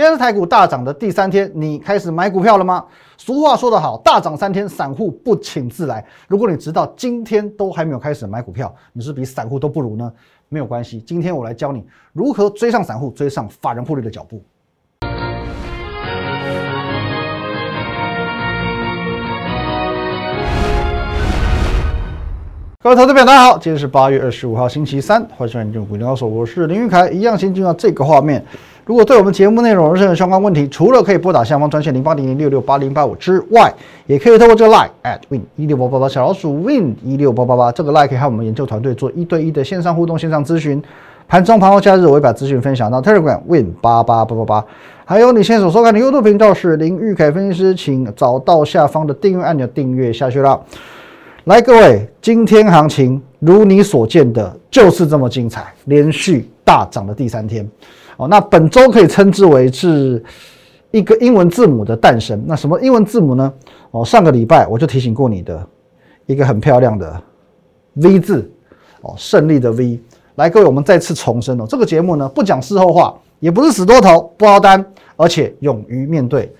今天是台股大涨的第三天，你开始买股票了吗？俗话说得好，大涨三天，散户不请自来。如果你直到今天都还没有开始买股票，你是比散户都不如呢？没有关系，今天我来教你如何追上散户，追上法人获利的脚步。各位投资朋友，大家好，今天是八月二十五号，星期三，欢迎收看《进入股高手》，我是林玉凯。一样先进入到这个画面。如果对我们节目内容有任何相关问题，除了可以拨打下方专线零八零零六六八零八五之外，也可以透过这个 line at win 一六八八八小老鼠 win 一六八八八这个 line 可以和我们研究团队做一对一的线上互动、线上咨询。盘中、盘后、假日，我会把资讯分享到 Telegram win 八八八八八。还有你现在所收看的 YouTube 频道是林玉凯分析师，请找到下方的订阅按钮订阅下去啦。来，各位，今天行情如你所见的，就是这么精彩，连续大涨的第三天。哦，那本周可以称之为是一个英文字母的诞生。那什么英文字母呢？哦，上个礼拜我就提醒过你的一个很漂亮的 V 字，哦，胜利的 V。来，各位，我们再次重申哦，这个节目呢不讲事后话，也不是死多头不熬单，而且勇于面对。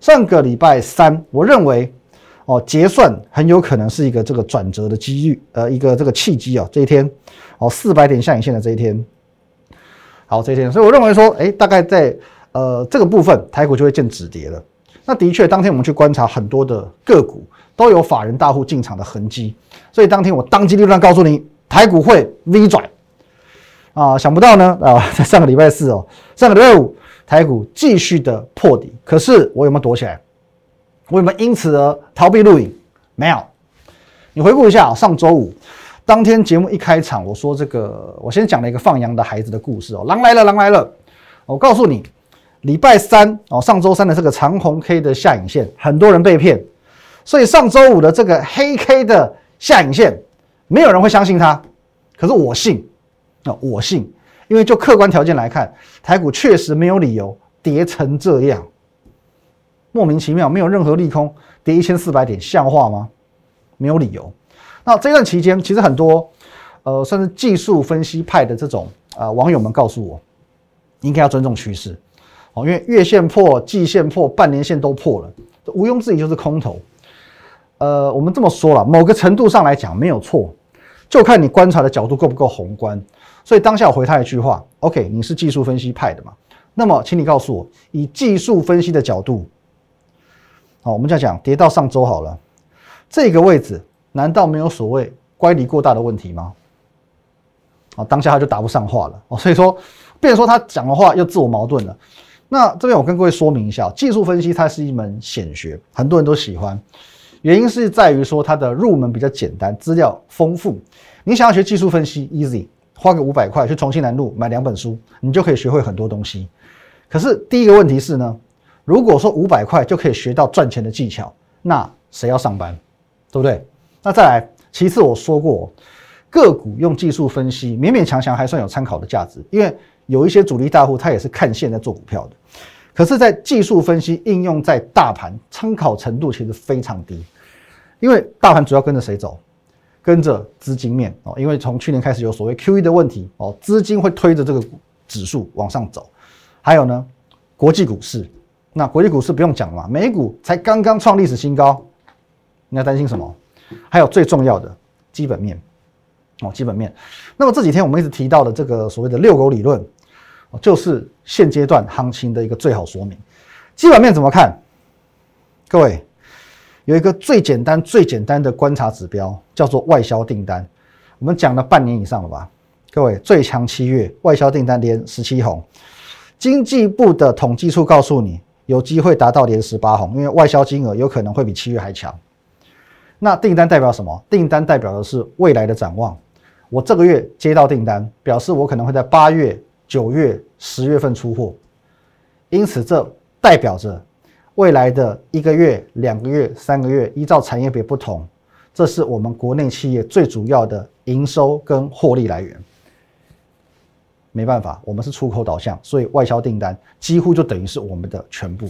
上个礼拜三，我认为。哦，结算很有可能是一个这个转折的机遇，呃，一个这个契机啊。这一天，哦，四百点下影线的这一天，好，这一天，所以我认为说，哎，大概在呃这个部分，台股就会见止跌了。那的确，当天我们去观察很多的个股，都有法人大户进场的痕迹。所以当天我当机立断告诉你，台股会 V 转啊，想不到呢啊，在上个礼拜四哦，上个礼拜五，台股继续的破底，可是我有没有躲起来？我有没有因此而逃避录影？没有。你回顾一下上周五当天节目一开场，我说这个，我先讲了一个放羊的孩子的故事哦。狼来了，狼来了！我告诉你，礼拜三哦，上周三的这个长红 K 的下影线，很多人被骗，所以上周五的这个黑 K 的下影线，没有人会相信它。可是我信，啊，我信，因为就客观条件来看，台股确实没有理由跌成这样。莫名其妙，没有任何利空，跌一千四百点，像话吗？没有理由。那这段期间，其实很多呃，算是技术分析派的这种呃网友们告诉我，应该要尊重趋势哦，因为月线破、季线破、半年线都破了，毋庸置疑就是空头。呃，我们这么说了，某个程度上来讲没有错，就看你观察的角度够不够宏观。所以当下我回他一句话：OK，你是技术分析派的嘛？那么，请你告诉我，以技术分析的角度。好，我们再讲跌到上周好了，这个位置难道没有所谓乖离过大的问题吗？啊，当下他就答不上话了哦，所以说，变说他讲的话又自我矛盾了。那这边我跟各位说明一下，技术分析它是一门显学，很多人都喜欢，原因是在于说它的入门比较简单，资料丰富。你想要学技术分析，easy，花个五百块去重庆南路买两本书，你就可以学会很多东西。可是第一个问题是呢？如果说五百块就可以学到赚钱的技巧，那谁要上班，对不对？那再来，其次我说过，个股用技术分析勉勉强强还算有参考的价值，因为有一些主力大户他也是看线在做股票的。可是，在技术分析应用在大盘，参考程度其实非常低，因为大盘主要跟着谁走？跟着资金面哦，因为从去年开始有所谓 QE 的问题哦，资金会推着这个指数往上走。还有呢，国际股市。那国际股市不用讲了嘛，美股才刚刚创历史新高，你要担心什么？还有最重要的基本面哦，基本面。那么这几天我们一直提到的这个所谓的遛狗理论，就是现阶段行情的一个最好说明。基本面怎么看？各位有一个最简单、最简单的观察指标，叫做外销订单。我们讲了半年以上了吧？各位最强七月外销订单连十七红，经济部的统计处告诉你。有机会达到连十八红，因为外销金额有可能会比七月还强。那订单代表什么？订单代表的是未来的展望。我这个月接到订单，表示我可能会在八月、九月、十月份出货。因此，这代表着未来的一个月、两个月、三个月，依照产业别不同，这是我们国内企业最主要的营收跟获利来源。没办法，我们是出口导向，所以外销订单几乎就等于是我们的全部。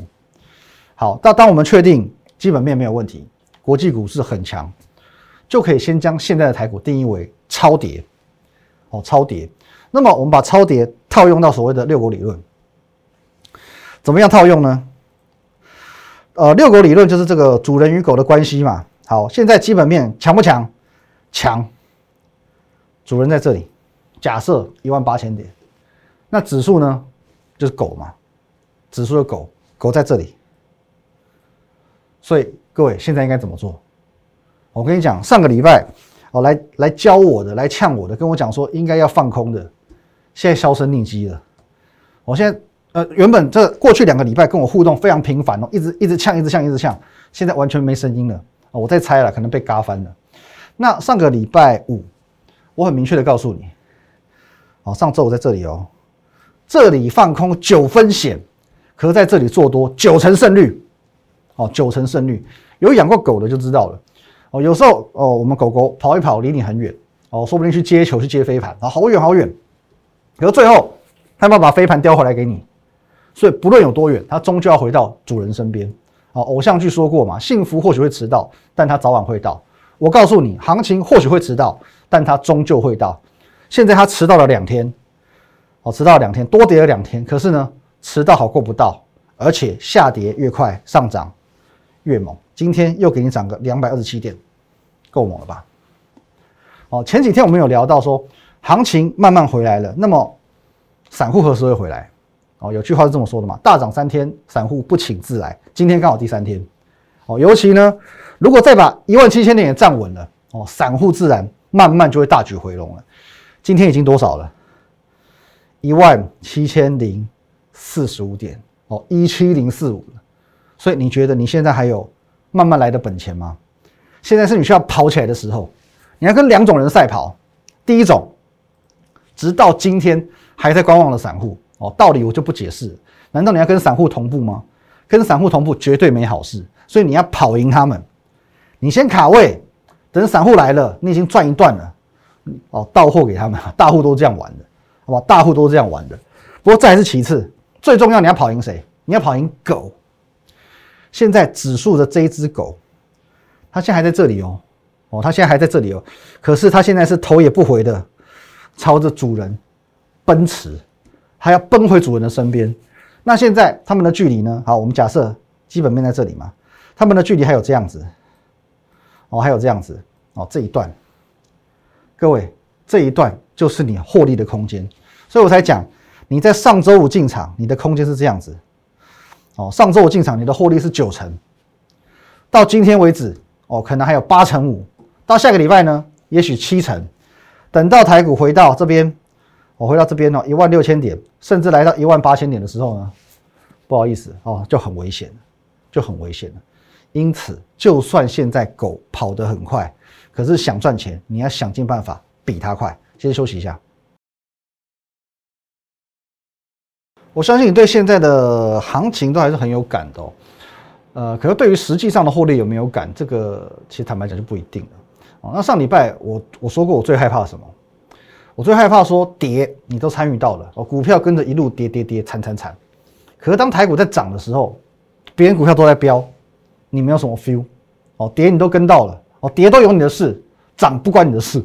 好，那当我们确定基本面没有问题，国际股市很强，就可以先将现在的台股定义为超跌。哦，超跌。那么我们把超跌套用到所谓的六股理论，怎么样套用呢？呃，六狗理论就是这个主人与狗的关系嘛。好，现在基本面强不强？强。主人在这里，假设一万八千点，那指数呢？就是狗嘛，指数的狗，狗在这里。所以各位现在应该怎么做？我跟你讲，上个礼拜哦，来来教我的，来呛我的，跟我讲说应该要放空的，现在销声匿迹了。我现在呃，原本这过去两个礼拜跟我互动非常频繁哦，一直一直呛，一直呛，一直呛，现在完全没声音了。我在猜了，可能被嘎翻了。那上个礼拜五，我很明确的告诉你，哦，上周我在这里哦，这里放空九分险，可是在这里做多九成胜率，哦，九成胜率，有养过狗的就知道了。哦，有时候哦，我们狗狗跑一跑离你很远，哦，说不定去接球去接飞盘，啊，好远好远，可是最后它要把飞盘叼回来给你，所以不论有多远，它终究要回到主人身边。哦，偶像剧说过嘛，幸福或许会迟到，但它早晚会到。我告诉你，行情或许会迟到，但它终究会到。现在它迟到了两天，哦，迟到了两天，多跌了两天。可是呢，迟到好过不到，而且下跌越快，上涨越猛。今天又给你涨个两百二十七点，够猛了吧？哦，前几天我们有聊到说，行情慢慢回来了，那么散户何时会回来？哦，有句话是这么说的嘛，大涨三天，散户不请自来。今天刚好第三天，哦，尤其呢，如果再把一万七千点也站稳了，哦，散户自然慢慢就会大举回笼了。今天已经多少了？一万七千零四十五点，哦，一七零四五了。所以你觉得你现在还有慢慢来的本钱吗？现在是你需要跑起来的时候。你要跟两种人赛跑，第一种，直到今天还在观望的散户。哦，道理我就不解释。难道你要跟散户同步吗？跟散户同步绝对没好事。所以你要跑赢他们，你先卡位，等散户来了，你已经赚一段了。哦，到货给他们，大户都这样玩的，好吧？大户都是这样玩的。不过再是其次，最重要你要跑赢谁？你要跑赢狗。现在指数的这一只狗，它现在还在这里哦，哦，它现在还在这里哦。可是它现在是头也不回的朝着主人奔驰。还要奔回主人的身边，那现在他们的距离呢？好，我们假设基本面在这里嘛，他们的距离还有这样子，哦，还有这样子，哦，这一段，各位，这一段就是你获利的空间，所以我才讲，你在上周五进场，你的空间是这样子，哦，上周我进场，你的获利是九成，到今天为止，哦，可能还有八成五，到下个礼拜呢，也许七成，等到台股回到这边。我回到这边哦，一万六千点，甚至来到一万八千点的时候呢，不好意思哦，就很危险就很危险了。因此，就算现在狗跑得很快，可是想赚钱，你要想尽办法比它快。先休息一下。我相信你对现在的行情都还是很有感的哦。呃，可是对于实际上的获利有没有感，这个其实坦白讲就不一定了。哦，那上礼拜我我说过，我最害怕什么？我最害怕说跌，你都参与到了哦，股票跟着一路跌跌跌，惨惨惨。可是当台股在涨的时候，别人股票都在飙，你没有什么 feel 哦，跌你都跟到了哦，跌都有你的事，涨不关你的事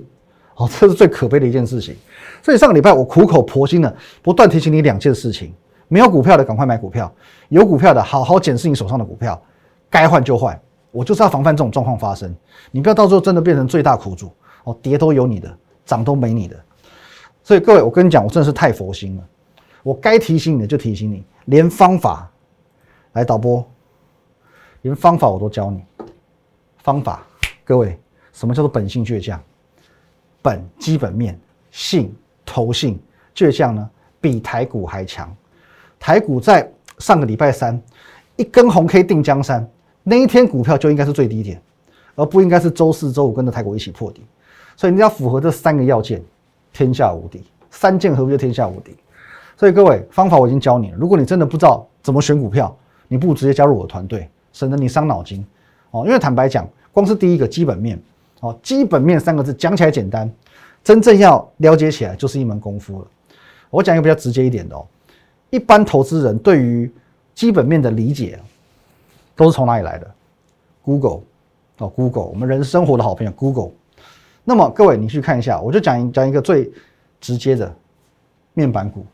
哦，这是最可悲的一件事情。所以上个礼拜我苦口婆心的不断提醒你两件事情：没有股票的赶快买股票，有股票的好好检视你手上的股票，该换就换。我就是要防范这种状况发生，你不要到时候真的变成最大苦主哦，跌都有你的，涨都没你的。所以各位，我跟你讲，我真的是太佛心了。我该提醒你的就提醒你，连方法来导播，连方法我都教你。方法，各位，什么叫做本性倔强？本基本面，性投性倔强呢？比台股还强。台股在上个礼拜三一根红 K 定江山，那一天股票就应该是最低点，而不应该是周四周五跟着台股一起破底。所以你要符合这三个要件。天下无敌，三剑合璧就天下无敌。所以各位，方法我已经教你了。如果你真的不知道怎么选股票，你不如直接加入我的团队，省得你伤脑筋哦。因为坦白讲，光是第一个基本面哦，基本面三个字讲起来简单，真正要了解起来就是一门功夫了。我讲一个比较直接一点的哦，一般投资人对于基本面的理解都是从哪里来的？Google 哦，Google，我们人生活的好朋友 Google。那么各位，你去看一下，我就讲讲一个最直接的面板股。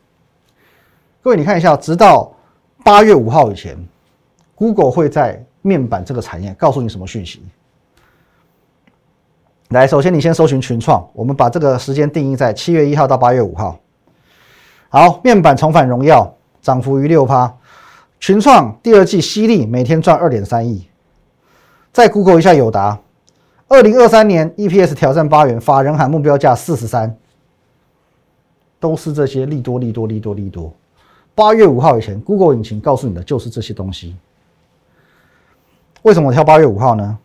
各位，你看一下，直到八月五号以前，Google 会在面板这个产业告诉你什么讯息？来，首先你先搜寻群创，我们把这个时间定义在七月一号到八月五号。好，面板重返荣耀，涨幅逾六趴。群创第二季犀利，每天赚二点三亿。再 Google 一下友达，二零二三年 EPS 挑战八元，法人喊目标价四十三，都是这些利多利多利多利多。八月五号以前，Google 引擎告诉你的就是这些东西。为什么我挑八月五号呢？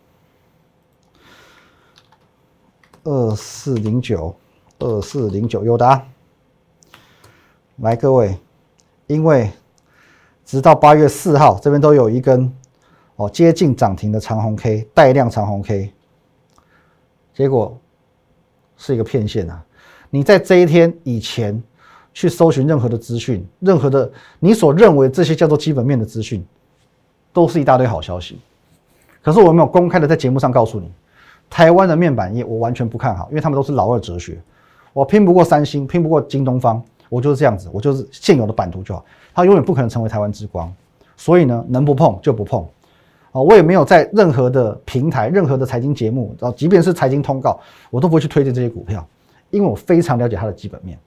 二四零九，二四零九，友达。来，各位，因为直到八月四号，这边都有一根哦接近涨停的长红 K 带量长红 K，结果是一个骗线啊！你在这一天以前去搜寻任何的资讯，任何的你所认为这些叫做基本面的资讯，都是一大堆好消息。可是我没有公开的在节目上告诉你，台湾的面板业我完全不看好，因为他们都是老二哲学，我拼不过三星，拼不过京东方。我就是这样子，我就是现有的版图就好，它永远不可能成为台湾之光，所以呢，能不碰就不碰，啊，我也没有在任何的平台、任何的财经节目，啊，即便是财经通告，我都不会去推荐这些股票，因为我非常了解它的基本面。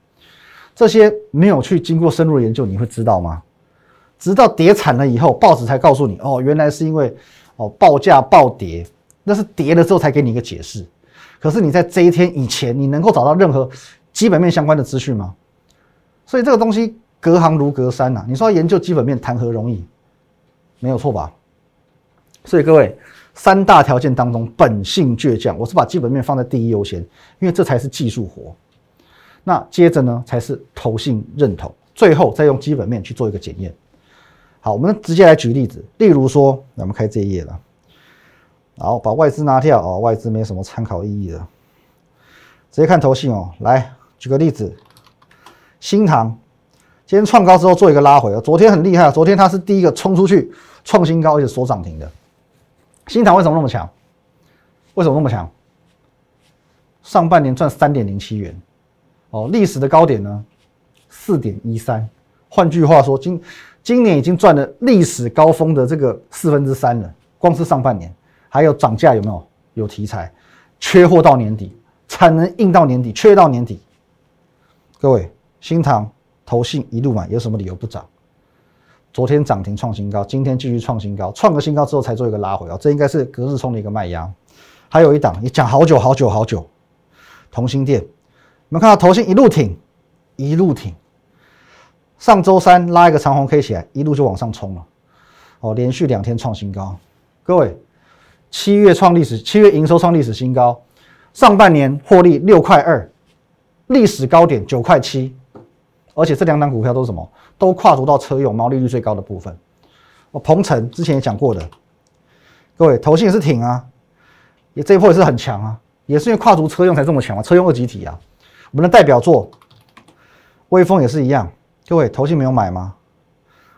这些没有去经过深入研究，你会知道吗？直到跌惨了以后，报纸才告诉你，哦，原来是因为哦报价暴跌，那是跌了之后才给你一个解释。可是你在这一天以前，你能够找到任何基本面相关的资讯吗？所以这个东西隔行如隔山呐！你说要研究基本面，谈何容易？没有错吧？所以各位，三大条件当中，本性倔强，我是把基本面放在第一优先，因为这才是技术活。那接着呢，才是投信认同，最后再用基本面去做一个检验。好，我们直接来举例子，例如说，我们开这一页了，好，把外资拿掉哦，外资没什么参考意义的，直接看投信哦。来，举个例子。新塘今天创高之后做一个拉回啊，昨天很厉害，昨天它是第一个冲出去创新高而且锁涨停的。新塘为什么那么强？为什么那么强？上半年赚三点零七元，哦，历史的高点呢四点一三，换句话说，今今年已经赚了历史高峰的这个四分之三了。光是上半年，还有涨价有没有？有题材，缺货到年底，产能硬到年底，缺到年底，各位。新塘投信一路买，有什么理由不涨？昨天涨停创新高，今天继续创新高，创个新高之后才做一个拉回啊，这应该是隔日冲的一个卖压。还有一档你讲好久好久好久，同心店，你们看到投信一路挺，一路挺，上周三拉一个长红 K 起来，一路就往上冲了，哦，连续两天创新高。各位，七月创历史，七月营收创历史新高，上半年获利六块二，历史高点九块七。而且这两档股票都是什么？都跨足到车用毛利率最高的部分。我鹏程之前也讲过的，各位投信也是挺啊，也这一波也是很强啊，也是因为跨足车用才这么强啊，车用二级体啊。我们的代表作，微风也是一样。各位投信没有买吗？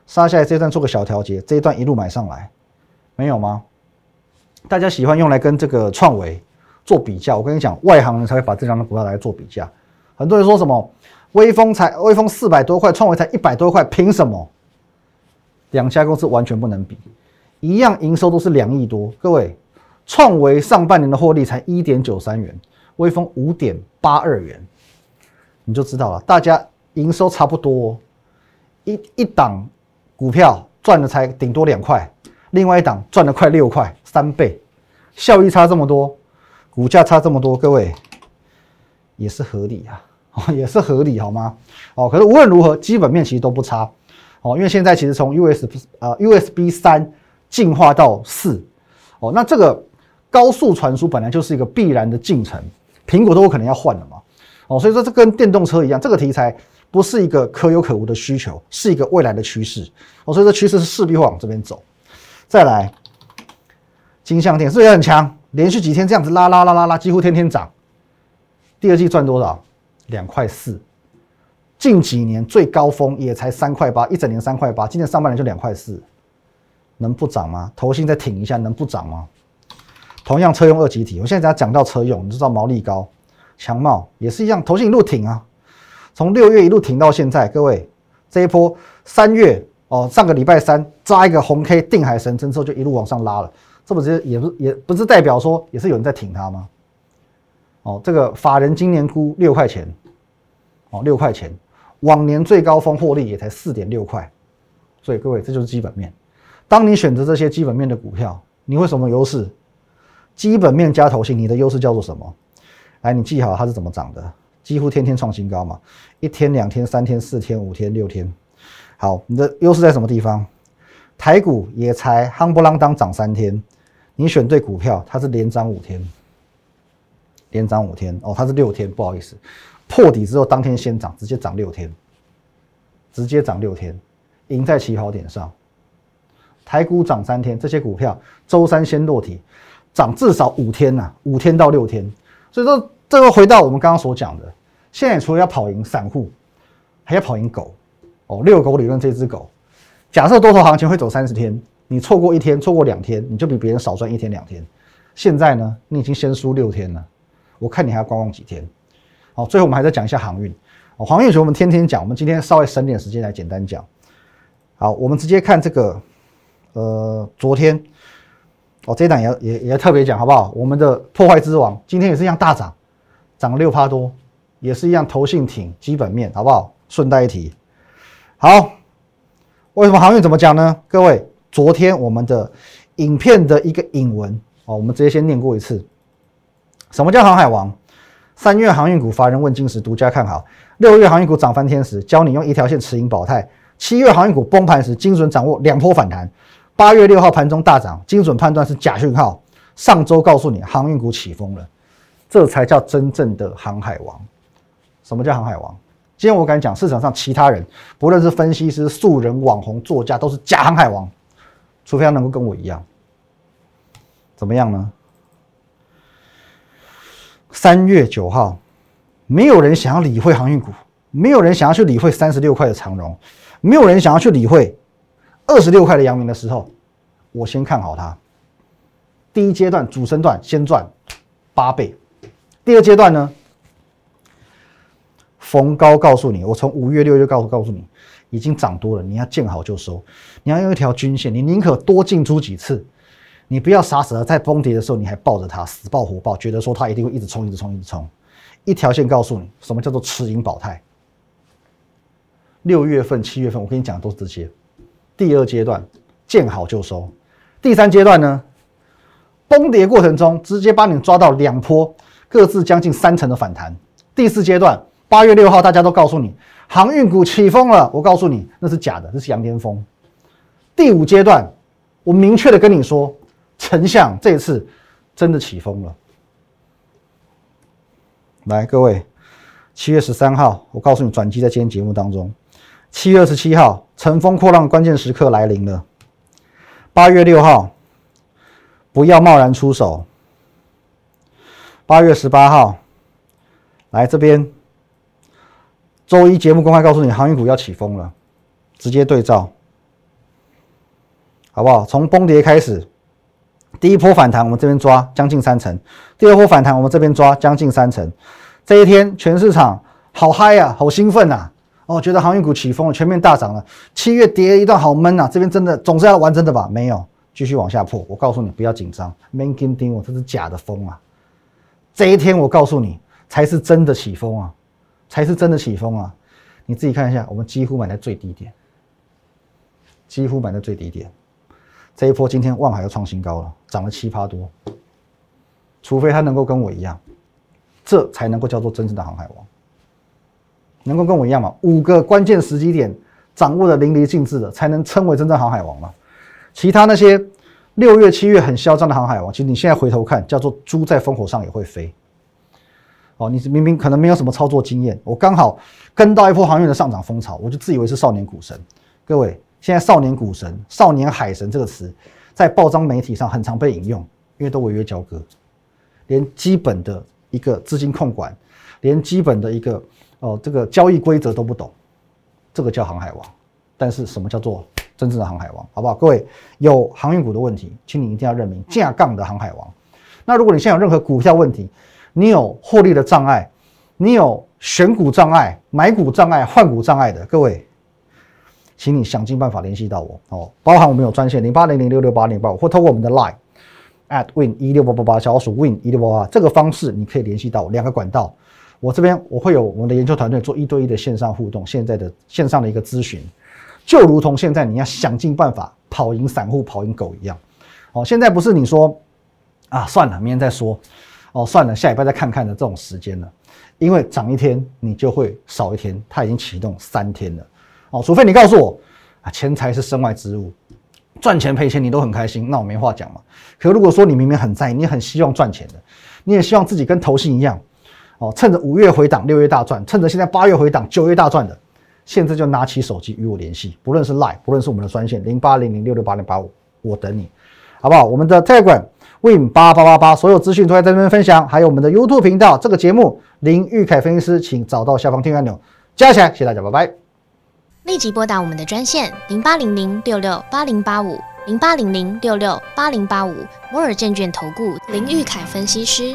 杀下来这一段做个小调节，这一段一路买上来，没有吗？大家喜欢用来跟这个创维做比较，我跟你讲，外行人才会把这两的股票来做比较。很多人说什么？微风才微风四百多块，创维才一百多块，凭什么？两家公司完全不能比，一样营收都是两亿多。各位，创维上半年的获利才一点九三元，微风五点八二元，你就知道了。大家营收差不多，一一档股票赚的才顶多两块，另外一档赚了快六块，三倍，效益差这么多，股价差这么多，各位也是合理啊。也是合理，好吗？哦，可是无论如何，基本面其实都不差，哦，因为现在其实从 USB 呃 USB 三进化到四，哦，那这个高速传输本来就是一个必然的进程，苹果都有可能要换了嘛，哦，所以说这跟电动车一样，这个题材不是一个可有可无的需求，是一个未来的趋势，哦，所以这趋势是势必会往这边走。再来，金相电是不是很强？连续几天这样子拉拉拉拉拉，几乎天天涨，第二季赚多少？两块四，近几年最高峰也才三块八，一整年三块八，今年上半年就两块四，能不涨吗？头先再挺一下，能不涨吗？同样车用二级体，我现在讲到车用，你知道毛利高，强茂也是一样，头先一路挺啊，从六月一路挺到现在，各位这一波三月哦，上个礼拜三扎一个红 K 定海神针之后，就一路往上拉了，这不是也不也不是代表说也是有人在挺它吗？哦，这个法人今年估六块钱，哦六块钱，往年最高峰获利也才四点六块，所以各位这就是基本面。当你选择这些基本面的股票，你会什么优势？基本面加投信，你的优势叫做什么？来，你记好它是怎么涨的，几乎天天创新高嘛，一天、两天、三天、四天、五天、六天。好，你的优势在什么地方？台股也才夯不啷当涨三天，你选对股票，它是连涨五天，连涨五天哦，它是六天，不好意思，破底之后当天先涨，直接涨六天，直接涨六天，赢在起跑点上。台股涨三天，这些股票周三先落体，涨至少五天呐，五天到六天。所以说，这个回到我们刚刚所讲的，现在除了要跑赢散户，还要跑赢狗。哦，遛狗理论这只狗，假设多头行情会走三十天，你错过一天，错过两天，你就比别人少赚一天两天。现在呢，你已经先输六天了，我看你还要观望几天。好，最后我们还是讲一下航运。哦，航运我们天天讲，我们今天稍微省点时间来简单讲。好，我们直接看这个，呃，昨天，哦，这一档也也也特别讲好不好？我们的破坏之王今天也是一样大涨，涨了六趴多，也是一样投信挺基本面好不好？顺带一提。好，为什么航运怎么讲呢？各位，昨天我们的影片的一个引文哦，我们直接先念过一次。什么叫航海王？三月航运股乏人问津时，独家看好；六月航运股涨翻天时，教你用一条线持盈保泰；七月航运股崩盘时，精准掌握两波反弹；八月六号盘中大涨，精准判断是假讯号。上周告诉你航运股起风了，这才叫真正的航海王。什么叫航海王？今天我敢讲，市场上其他人，不论是分析师、素人、网红、作家，都是假航海王，除非他能够跟我一样。怎么样呢？三月九号，没有人想要理会航运股，没有人想要去理会三十六块的长荣，没有人想要去理会二十六块的阳明的时候，我先看好它。第一阶段主升段先赚八倍，第二阶段呢？逢高告诉你，我从五月六月告诉告诉你，已经涨多了，你要见好就收，你要用一条均线，你宁可多进出几次，你不要傻死了，在崩跌的时候你还抱着它死抱活抱，觉得说它一定会一直冲一直冲一直冲，一条线告诉你什么叫做持盈保泰。六月份七月份我跟你讲都是这些，第二阶段见好就收，第三阶段呢，崩跌过程中直接把你抓到两波各自将近三成的反弹，第四阶段。八月六号，大家都告诉你航运股起风了。我告诉你，那是假的，那是羊癫疯。第五阶段，我明确的跟你说，丞相这次真的起风了。来，各位，七月十三号，我告诉你，转机在今天节目当中。七月二十七号，乘风破浪关键时刻来临了。八月六号，不要贸然出手。八月十八号，来这边。周一节目公开告诉你，航运股要起风了，直接对照，好不好？从崩跌开始，第一波反弹我们这边抓将近三成，第二波反弹我们这边抓将近三成。这一天全市场好嗨呀，好兴奋呐！哦，觉得航运股起风了，全面大涨了。七月跌一段好闷呐，这边真的总是要完真的吧？没有，继续往下破。我告诉你，不要紧张，man 跟丁我这是假的风啊！这一天我告诉你，才是真的起风啊！才是真的起风啊！你自己看一下，我们几乎买在最低点，几乎买在最低点。这一波今天万海又创新高了，涨了七趴多。除非他能够跟我一样，这才能够叫做真正的航海王。能够跟我一样嘛？五个关键时机点掌握的淋漓尽致的，才能称为真正航海王嘛？其他那些六月、七月很嚣张的航海王，其实你现在回头看，叫做猪在风口上也会飞。哦，你是明明可能没有什么操作经验，我刚好跟到一波航运的上涨风潮，我就自以为是少年股神。各位，现在少年股神、少年海神这个词，在报章媒体上很常被引用，因为都违约交割，连基本的一个资金控管，连基本的一个哦这个交易规则都不懂，这个叫航海王。但是什么叫做真正的航海王？好不好？各位有航运股的问题，请你一定要认明架杠的航海王。那如果你现在有任何股票问题，你有获利的障碍，你有选股障碍、买股障碍、换股障碍的各位，请你想尽办法联系到我哦，包含我们有专线零八零零六六八零八五，或透过我们的 Line at win 一六八八八小老鼠 win 一六八八这个方式，你可以联系到我两个管道。我这边我会有我们的研究团队做一对一的线上互动，现在的线上的一个咨询，就如同现在你要想尽办法跑赢散户、跑赢狗一样。哦，现在不是你说啊算了，明天再说。哦，算了，下礼拜再看看的这种时间了，因为涨一天你就会少一天，它已经启动三天了。哦，除非你告诉我啊，钱财是身外之物，赚钱赔钱你都很开心，那我没话讲嘛。可如果说你明明很在意，你很希望赚钱的，你也希望自己跟投信一样。哦，趁着五月回档，六月大赚；趁着现在八月回档，九月大赚的，现在就拿起手机与我联系，不论是 Line，不论是我们的专线零八零零六六八零八五，我等你，好不好？我们的这一关 Win 八八八八，所有资讯都在这边分享，还有我们的 YouTube 频道，这个节目林玉凯分析师，请找到下方订阅按钮，加起来，谢谢大家，拜拜。立即拨打我们的专线零八零零六六八零八五零八零零六六八零八五摩尔证券投顾林玉凯分析师。